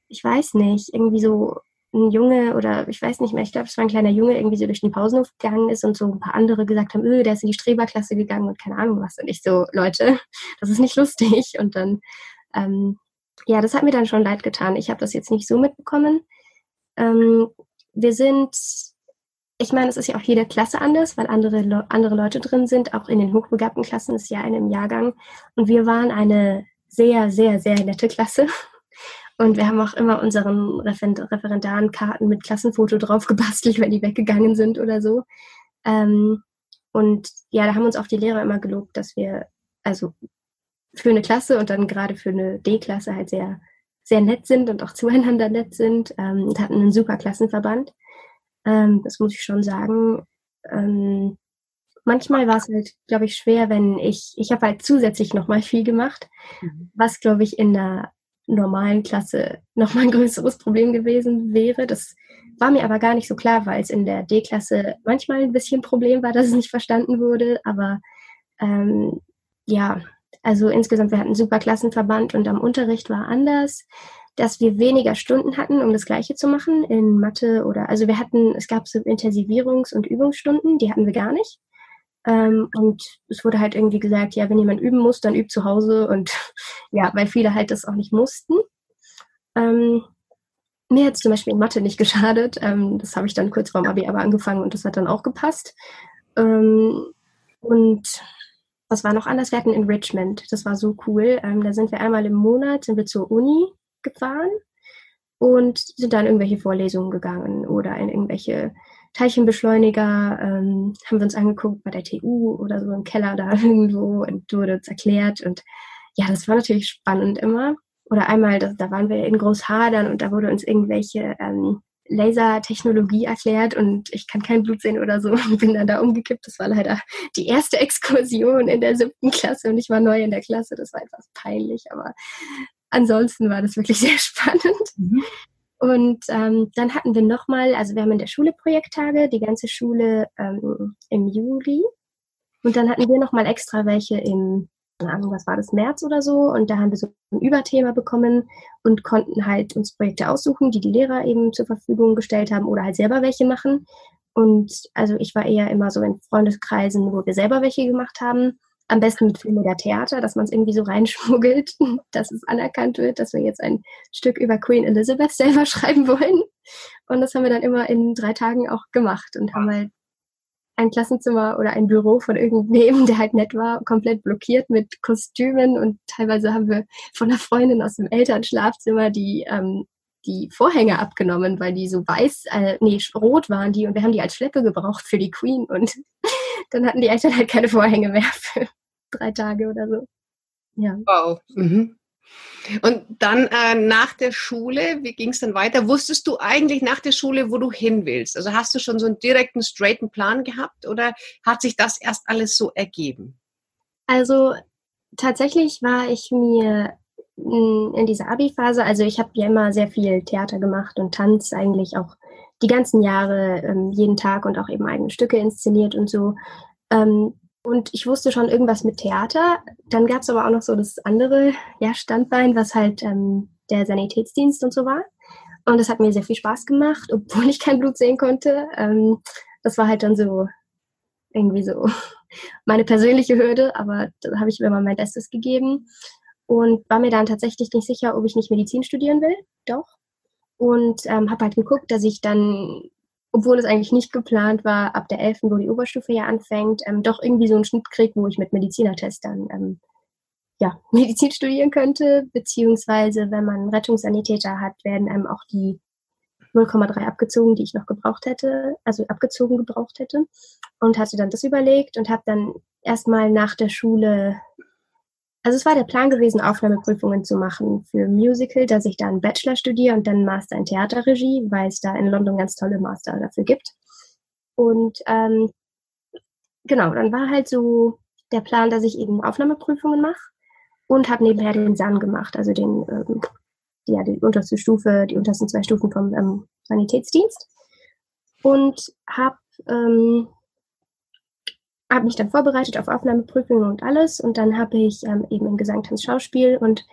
ich weiß nicht, irgendwie so ein Junge oder ich weiß nicht mehr, ich glaube, es war ein kleiner Junge, irgendwie so durch den Pausenhof gegangen ist und so ein paar andere gesagt haben, öh, der ist in die Streberklasse gegangen und keine Ahnung was. Und ich so, Leute, das ist nicht lustig. Und dann, ähm, ja, das hat mir dann schon leid getan. Ich habe das jetzt nicht so mitbekommen. Ähm, wir sind ich meine, es ist ja auch jede Klasse anders, weil andere, andere Leute drin sind. Auch in den hochbegabten Klassen ist ja eine im Jahrgang. Und wir waren eine sehr, sehr, sehr nette Klasse. Und wir haben auch immer unseren Referendarenkarten mit Klassenfoto drauf gebastelt, wenn die weggegangen sind oder so. Ähm, und ja, da haben uns auch die Lehrer immer gelobt, dass wir also für eine Klasse und dann gerade für eine D-Klasse halt sehr, sehr nett sind und auch zueinander nett sind ähm, und hatten einen super Klassenverband. Ähm, das muss ich schon sagen. Ähm, manchmal war es halt, glaube ich, schwer, wenn ich, ich habe halt zusätzlich nochmal viel gemacht, mhm. was, glaube ich, in der normalen Klasse nochmal ein größeres Problem gewesen wäre. Das war mir aber gar nicht so klar, weil es in der D-Klasse manchmal ein bisschen Problem war, dass es nicht verstanden wurde. Aber ähm, ja, also insgesamt, wir hatten einen super Klassenverband und am Unterricht war anders dass wir weniger Stunden hatten, um das Gleiche zu machen in Mathe oder, also wir hatten, es gab so Intensivierungs- und Übungsstunden, die hatten wir gar nicht. Ähm, und es wurde halt irgendwie gesagt, ja, wenn jemand üben muss, dann übt zu Hause und ja, weil viele halt das auch nicht mussten. Ähm, mir hat es zum Beispiel in Mathe nicht geschadet. Ähm, das habe ich dann kurz vorm Abi aber angefangen und das hat dann auch gepasst. Ähm, und was war noch anders? Wir hatten Enrichment. Das war so cool. Ähm, da sind wir einmal im Monat, sind wir zur Uni gefahren und sind dann in irgendwelche Vorlesungen gegangen oder in irgendwelche Teilchenbeschleuniger, ähm, haben wir uns angeguckt bei der TU oder so im Keller da irgendwo und wurde uns erklärt und ja, das war natürlich spannend immer. Oder einmal, da, da waren wir in Großhadern und da wurde uns irgendwelche ähm, Lasertechnologie erklärt und ich kann kein Blut sehen oder so und bin dann da umgekippt. Das war leider die erste Exkursion in der siebten Klasse und ich war neu in der Klasse. Das war etwas peinlich, aber ansonsten war das wirklich sehr spannend. Mhm. Und ähm, dann hatten wir nochmal, also wir haben in der Schule Projekttage, die ganze Schule ähm, im Juli. Und dann hatten wir nochmal extra welche im keine Ahnung, was war das, März oder so. Und da haben wir so ein Überthema bekommen und konnten halt uns Projekte aussuchen, die die Lehrer eben zur Verfügung gestellt haben oder halt selber welche machen. Und also ich war eher immer so in Freundeskreisen, wo wir selber welche gemacht haben. Am besten mit Film oder Theater, dass man es irgendwie so reinschmuggelt, dass es anerkannt wird, dass wir jetzt ein Stück über Queen Elizabeth selber schreiben wollen. Und das haben wir dann immer in drei Tagen auch gemacht und haben halt ein Klassenzimmer oder ein Büro von irgendwem, der halt nett war, komplett blockiert mit Kostümen und teilweise haben wir von einer Freundin aus dem Elternschlafzimmer die ähm, die Vorhänge abgenommen, weil die so weiß, äh, nee, rot waren die und wir haben die als Schleppe gebraucht für die Queen und dann hatten die Eltern halt keine Vorhänge mehr für drei Tage oder so. Ja. Wow. Mhm. Und dann äh, nach der Schule, wie ging es dann weiter? Wusstest du eigentlich nach der Schule, wo du hin willst? Also hast du schon so einen direkten, straighten Plan gehabt oder hat sich das erst alles so ergeben? Also tatsächlich war ich mir in dieser Abi-Phase, also ich habe ja immer sehr viel Theater gemacht und Tanz eigentlich auch die ganzen Jahre, ähm, jeden Tag und auch eben eigene Stücke inszeniert und so. Ähm, und ich wusste schon irgendwas mit Theater. Dann gab es aber auch noch so das andere ja, Standbein, was halt ähm, der Sanitätsdienst und so war. Und das hat mir sehr viel Spaß gemacht, obwohl ich kein Blut sehen konnte. Ähm, das war halt dann so irgendwie so meine persönliche Hürde, aber da habe ich mir mal mein Bestes gegeben und war mir dann tatsächlich nicht sicher, ob ich nicht Medizin studieren will. Doch. Und ähm, habe halt geguckt, dass ich dann obwohl es eigentlich nicht geplant war, ab der 11., wo die Oberstufe ja anfängt, ähm, doch irgendwie so einen Schnitt kriege, wo ich mit Medizinertest dann ähm, ja, Medizin studieren könnte, beziehungsweise wenn man Rettungssanitäter hat, werden einem auch die 0,3 abgezogen, die ich noch gebraucht hätte, also abgezogen gebraucht hätte und hatte dann das überlegt und habe dann erstmal nach der Schule also es war der Plan gewesen, Aufnahmeprüfungen zu machen für Musical, dass ich da einen Bachelor studiere und dann Master in Theaterregie, weil es da in London ganz tolle Master dafür gibt. Und ähm, genau, dann war halt so der Plan, dass ich eben Aufnahmeprüfungen mache und habe nebenher den SAN gemacht, also den, ähm, ja, die unterste Stufe, die untersten zwei Stufen vom ähm, Sanitätsdienst. Und habe ähm, habe mich dann vorbereitet auf Aufnahmeprüfungen und alles. Und dann habe ich ähm, eben im Gesang, Tanz, Schauspiel und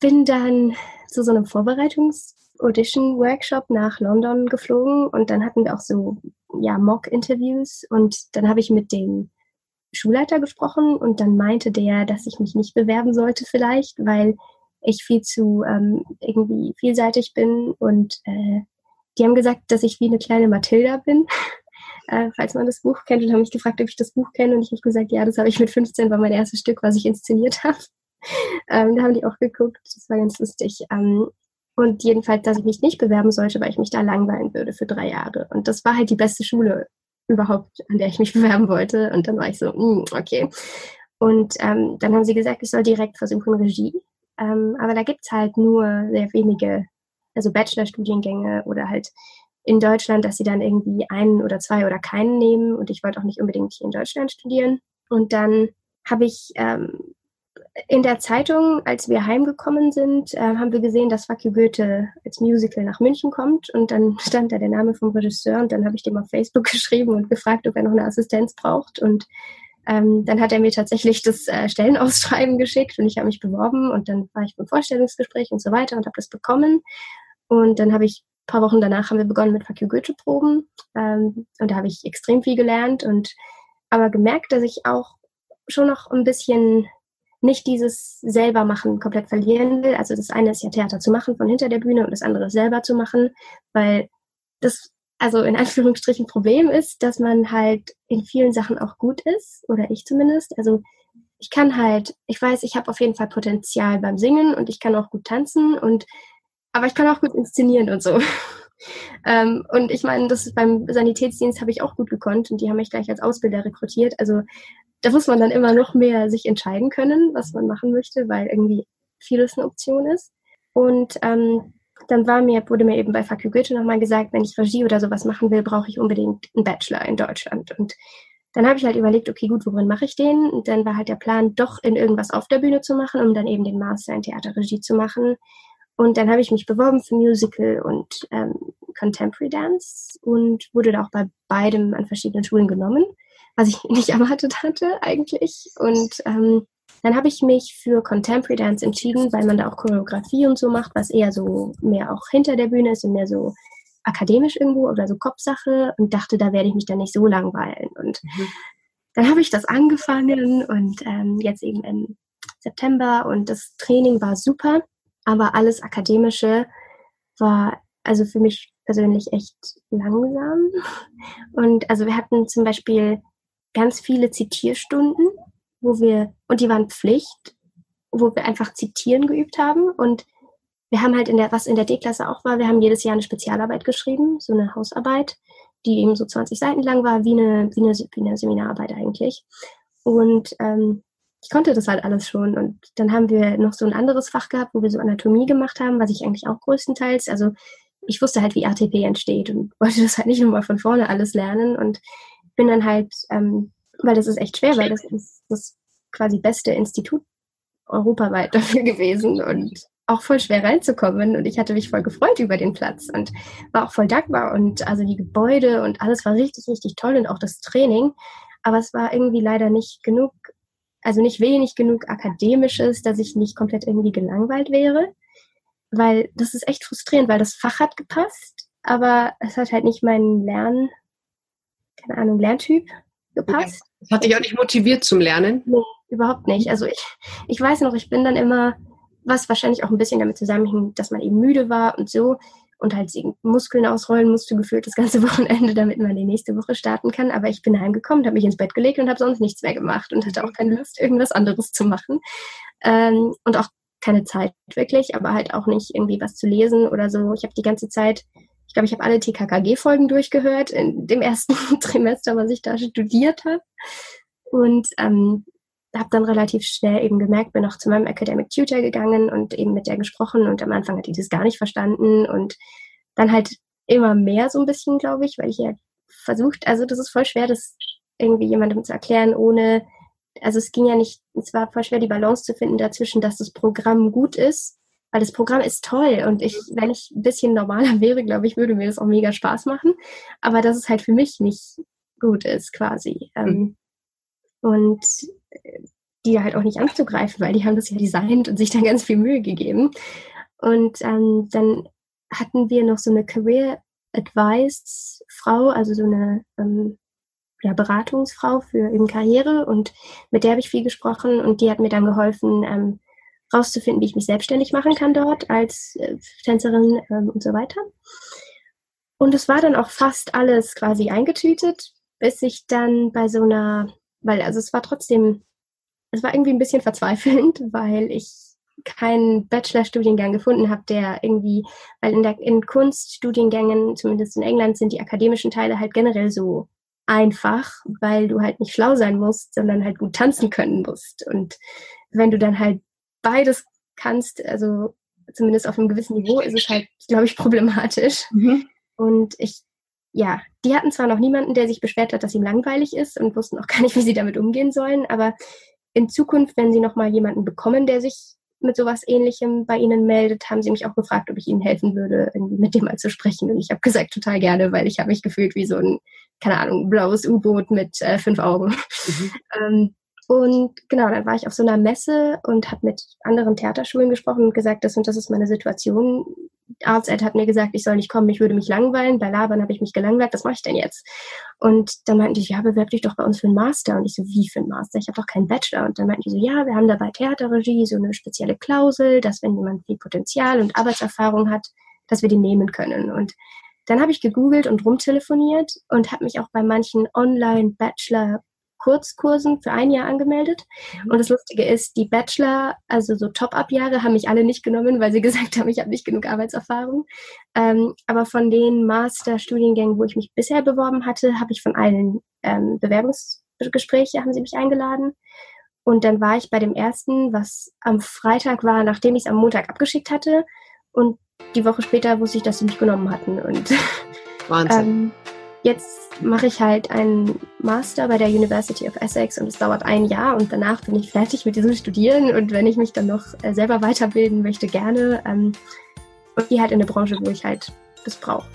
bin dann zu so einem Vorbereitungs-Audition-Workshop nach London geflogen. Und dann hatten wir auch so ja Mock-Interviews. Und dann habe ich mit dem Schulleiter gesprochen. Und dann meinte der, dass ich mich nicht bewerben sollte vielleicht, weil ich viel zu ähm, irgendwie vielseitig bin. Und äh, die haben gesagt, dass ich wie eine kleine Mathilda bin äh, falls man das Buch kennt und haben mich gefragt, ob ich das Buch kenne und ich habe gesagt, ja, das habe ich mit 15, war mein erstes Stück, was ich inszeniert habe. ähm, da haben die auch geguckt, das war ganz lustig. Ähm, und jedenfalls, dass ich mich nicht bewerben sollte, weil ich mich da langweilen würde für drei Jahre. Und das war halt die beste Schule überhaupt, an der ich mich bewerben wollte. Und dann war ich so, mm, okay. Und ähm, dann haben sie gesagt, ich soll direkt versuchen Regie. Ähm, aber da gibt's halt nur sehr wenige, also Bachelorstudiengänge oder halt in Deutschland, dass sie dann irgendwie einen oder zwei oder keinen nehmen. Und ich wollte auch nicht unbedingt hier in Deutschland studieren. Und dann habe ich ähm, in der Zeitung, als wir heimgekommen sind, äh, haben wir gesehen, dass Fuck Goethe als Musical nach München kommt. Und dann stand da der Name vom Regisseur und dann habe ich dem auf Facebook geschrieben und gefragt, ob er noch eine Assistenz braucht. Und ähm, dann hat er mir tatsächlich das äh, Stellenausschreiben geschickt und ich habe mich beworben und dann war ich beim Vorstellungsgespräch und so weiter und habe das bekommen. Und dann habe ich paar Wochen danach haben wir begonnen mit Fuck You Goethe-Proben. Ähm, und da habe ich extrem viel gelernt und aber gemerkt, dass ich auch schon noch ein bisschen nicht dieses selber machen komplett verlieren will. Also das eine ist ja Theater zu machen von hinter der Bühne und das andere ist selber zu machen, weil das also in Anführungsstrichen Problem ist, dass man halt in vielen Sachen auch gut ist oder ich zumindest. Also ich kann halt, ich weiß, ich habe auf jeden Fall Potenzial beim Singen und ich kann auch gut tanzen und aber ich kann auch gut inszenieren und so. ähm, und ich meine, das beim Sanitätsdienst habe ich auch gut gekonnt und die haben mich gleich als Ausbilder rekrutiert. Also da muss man dann immer noch mehr sich entscheiden können, was man machen möchte, weil irgendwie vieles eine Option ist. Und ähm, dann war mir, wurde mir eben bei Fuck Goethe nochmal gesagt, wenn ich Regie oder sowas machen will, brauche ich unbedingt einen Bachelor in Deutschland. Und dann habe ich halt überlegt, okay, gut, worin mache ich den? Und dann war halt der Plan, doch in irgendwas auf der Bühne zu machen, um dann eben den Master in Theaterregie zu machen. Und dann habe ich mich beworben für Musical und ähm, Contemporary Dance und wurde da auch bei beidem an verschiedenen Schulen genommen, was ich nicht erwartet hatte eigentlich. Und ähm, dann habe ich mich für Contemporary Dance entschieden, weil man da auch Choreografie und so macht, was eher so mehr auch hinter der Bühne ist und mehr so akademisch irgendwo oder so Kopfsache und dachte, da werde ich mich dann nicht so langweilen. Und mhm. dann habe ich das angefangen und ähm, jetzt eben im September und das Training war super, aber alles Akademische war also für mich persönlich echt langsam. Und also wir hatten zum Beispiel ganz viele Zitierstunden, wo wir, und die waren Pflicht, wo wir einfach Zitieren geübt haben und wir haben halt in der, was in der D-Klasse auch war, wir haben jedes Jahr eine Spezialarbeit geschrieben, so eine Hausarbeit, die eben so 20 Seiten lang war, wie eine, wie eine, wie eine Seminararbeit eigentlich. Und ähm, ich konnte das halt alles schon. Und dann haben wir noch so ein anderes Fach gehabt, wo wir so Anatomie gemacht haben, was ich eigentlich auch größtenteils, also ich wusste halt, wie ATP entsteht und wollte das halt nicht nochmal von vorne alles lernen und bin dann halt, ähm, weil das ist echt schwer, weil das ist das quasi beste Institut europaweit dafür gewesen und auch voll schwer reinzukommen und ich hatte mich voll gefreut über den Platz und war auch voll dankbar und also die Gebäude und alles war richtig, richtig toll und auch das Training. Aber es war irgendwie leider nicht genug, also nicht wenig genug akademisches, dass ich nicht komplett irgendwie gelangweilt wäre, weil das ist echt frustrierend, weil das Fach hat gepasst, aber es hat halt nicht meinen Lern, keine Ahnung, Lerntyp gepasst. Das hat dich auch nicht motiviert zum Lernen? Nee, überhaupt nicht. Also ich, ich weiß noch, ich bin dann immer was wahrscheinlich auch ein bisschen damit zusammenhängt, dass man eben müde war und so und halt Muskeln ausrollen musste gefühlt das ganze Wochenende, damit man die nächste Woche starten kann. Aber ich bin heimgekommen, habe mich ins Bett gelegt und habe sonst nichts mehr gemacht und hatte auch keine Lust, irgendwas anderes zu machen. Ähm, und auch keine Zeit wirklich, aber halt auch nicht irgendwie was zu lesen oder so. Ich habe die ganze Zeit, ich glaube, ich habe alle TKKG-Folgen durchgehört in dem ersten Trimester, was ich da studiert habe. Und ähm, habe dann relativ schnell eben gemerkt, bin auch zu meinem Academic Tutor gegangen und eben mit der gesprochen und am Anfang hat die das gar nicht verstanden und dann halt immer mehr so ein bisschen, glaube ich, weil ich ja versucht, also das ist voll schwer, das irgendwie jemandem zu erklären, ohne, also es ging ja nicht, es war voll schwer, die Balance zu finden dazwischen, dass das Programm gut ist, weil das Programm ist toll und ich, wenn ich ein bisschen normaler wäre, glaube ich, würde mir das auch mega Spaß machen, aber dass es halt für mich nicht gut ist quasi. Mhm. Und die halt auch nicht anzugreifen, weil die haben das ja designt und sich da ganz viel Mühe gegeben. Und ähm, dann hatten wir noch so eine Career Advice Frau, also so eine ähm, ja, Beratungsfrau für eben Karriere und mit der habe ich viel gesprochen und die hat mir dann geholfen, ähm, rauszufinden, wie ich mich selbstständig machen kann dort als äh, Tänzerin ähm, und so weiter. Und es war dann auch fast alles quasi eingetütet, bis ich dann bei so einer weil also es war trotzdem, es war irgendwie ein bisschen verzweifelnd, weil ich keinen Bachelorstudiengang gefunden habe, der irgendwie, weil in, der, in Kunststudiengängen, zumindest in England, sind die akademischen Teile halt generell so einfach, weil du halt nicht schlau sein musst, sondern halt gut tanzen können musst. Und wenn du dann halt beides kannst, also zumindest auf einem gewissen Niveau, ist es halt, glaube ich, problematisch. Mhm. Und ich ja, die hatten zwar noch niemanden, der sich beschwert hat, dass ihm langweilig ist und wussten auch gar nicht, wie sie damit umgehen sollen, aber in Zukunft, wenn sie nochmal jemanden bekommen, der sich mit sowas ähnlichem bei ihnen meldet, haben sie mich auch gefragt, ob ich ihnen helfen würde, mit dem mal zu sprechen. Und ich habe gesagt, total gerne, weil ich habe mich gefühlt wie so ein, keine Ahnung, blaues U-Boot mit äh, fünf Augen. Mhm. ähm, und genau, dann war ich auf so einer Messe und habe mit anderen Theaterschulen gesprochen und gesagt, das und das ist meine Situation. Arzt hat mir gesagt, ich soll nicht kommen, ich würde mich langweilen. Bei Labern habe ich mich gelangweilt, was mache ich denn jetzt? Und dann meinten die, ja, bewerb dich doch bei uns für einen Master. Und ich so, wie für einen Master? Ich habe doch keinen Bachelor. Und dann meinten die so, ja, wir haben da bei Theaterregie so eine spezielle Klausel, dass wenn jemand viel Potenzial und Arbeitserfahrung hat, dass wir den nehmen können. Und dann habe ich gegoogelt und rumtelefoniert und habe mich auch bei manchen Online-Bachelor Kurzkursen für ein Jahr angemeldet. Mhm. Und das Lustige ist, die Bachelor, also so Top-Up-Jahre, haben mich alle nicht genommen, weil sie gesagt haben, ich habe nicht genug Arbeitserfahrung. Ähm, aber von den Master-Studiengängen, wo ich mich bisher beworben hatte, habe ich von allen ähm, Bewerbungs Gespräche haben sie mich eingeladen. Und dann war ich bei dem ersten, was am Freitag war, nachdem ich es am Montag abgeschickt hatte. Und die Woche später wusste ich, dass sie mich genommen hatten. Und Wahnsinn. ähm, jetzt mache ich halt einen Master bei der University of Essex und es dauert ein Jahr und danach bin ich fertig mit diesem Studieren und wenn ich mich dann noch äh, selber weiterbilden möchte, gerne. Ähm, und gehe halt in eine Branche, wo ich halt das brauche.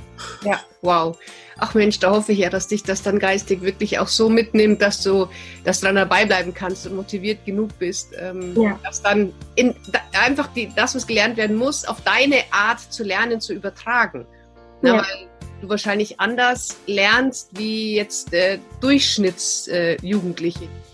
Ja, wow. Ach Mensch, da hoffe ich ja, dass dich das dann geistig wirklich auch so mitnimmt, dass du, dass du dann dabei bleiben kannst und motiviert genug bist, ähm, ja. dass dann in, da, einfach die, das, was gelernt werden muss, auf deine Art zu lernen, zu übertragen. Ja. weil du wahrscheinlich anders lernst wie jetzt äh, Durchschnittsjugendliche. Äh,